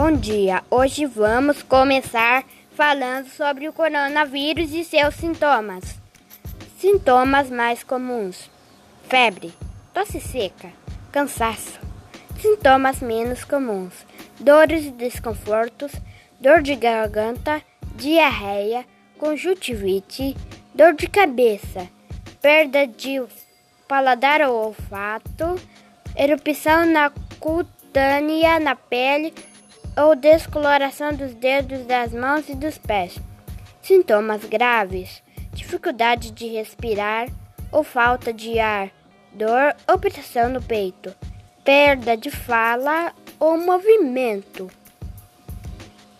Bom dia, hoje vamos começar falando sobre o coronavírus e seus sintomas. Sintomas mais comuns: febre, tosse seca, cansaço. Sintomas menos comuns: dores e desconfortos, dor de garganta, diarreia, conjuntivite, dor de cabeça, perda de paladar ou olfato, erupção na cutânea na pele ou descoloração dos dedos das mãos e dos pés. Sintomas graves: dificuldade de respirar ou falta de ar, dor ou pressão no peito, perda de fala ou movimento.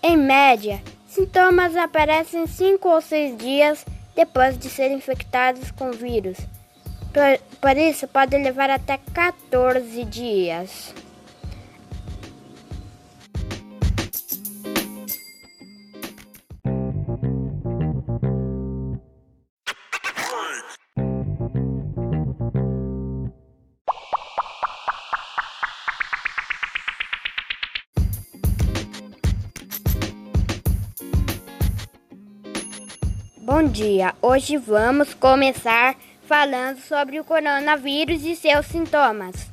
Em média, sintomas aparecem cinco ou seis dias depois de serem infectados com vírus. Por isso, pode levar até 14 dias. Bom dia, hoje vamos começar falando sobre o coronavírus e seus sintomas.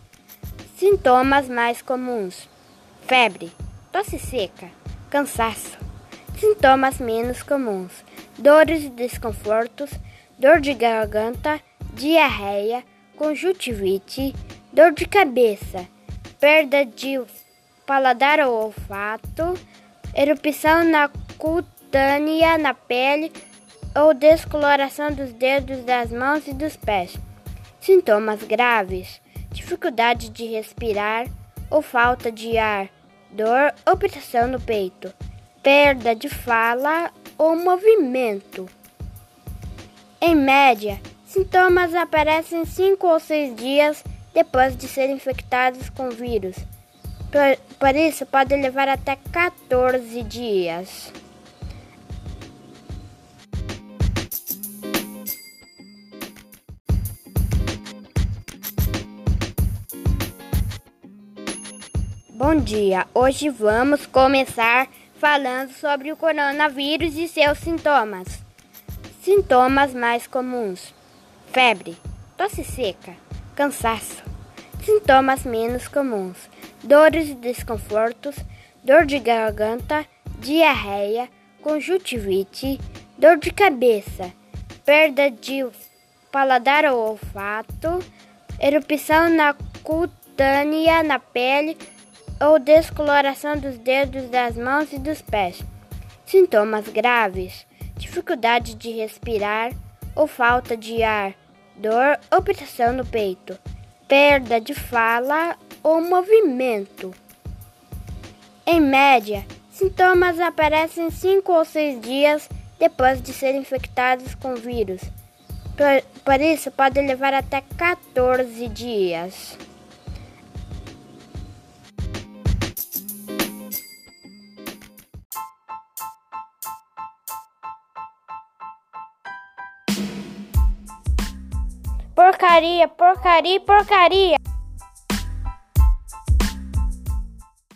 Sintomas mais comuns: febre, tosse seca, cansaço. Sintomas menos comuns: dores e desconfortos, dor de garganta, diarreia, conjuntivite, dor de cabeça, perda de paladar ou olfato, erupção na cutânea na pele ou descoloração dos dedos das mãos e dos pés. Sintomas graves: dificuldade de respirar ou falta de ar, dor ou pressão no peito, perda de fala ou movimento. Em média, sintomas aparecem cinco ou seis dias depois de serem infectados com vírus. Por, por isso, pode levar até 14 dias. Bom dia, hoje vamos começar falando sobre o coronavírus e seus sintomas. Sintomas mais comuns: febre, tosse seca, cansaço. Sintomas menos comuns: dores e desconfortos, dor de garganta, diarreia, conjuntivite, dor de cabeça, perda de paladar ou olfato, erupção na cutânea na pele ou descoloração dos dedos das mãos e dos pés. Sintomas graves: dificuldade de respirar ou falta de ar, dor ou pressão no peito, perda de fala ou movimento. Em média, sintomas aparecem cinco ou seis dias depois de serem infectados com vírus. Por, por isso, pode levar até 14 dias. Porcaria, porcaria, porcaria.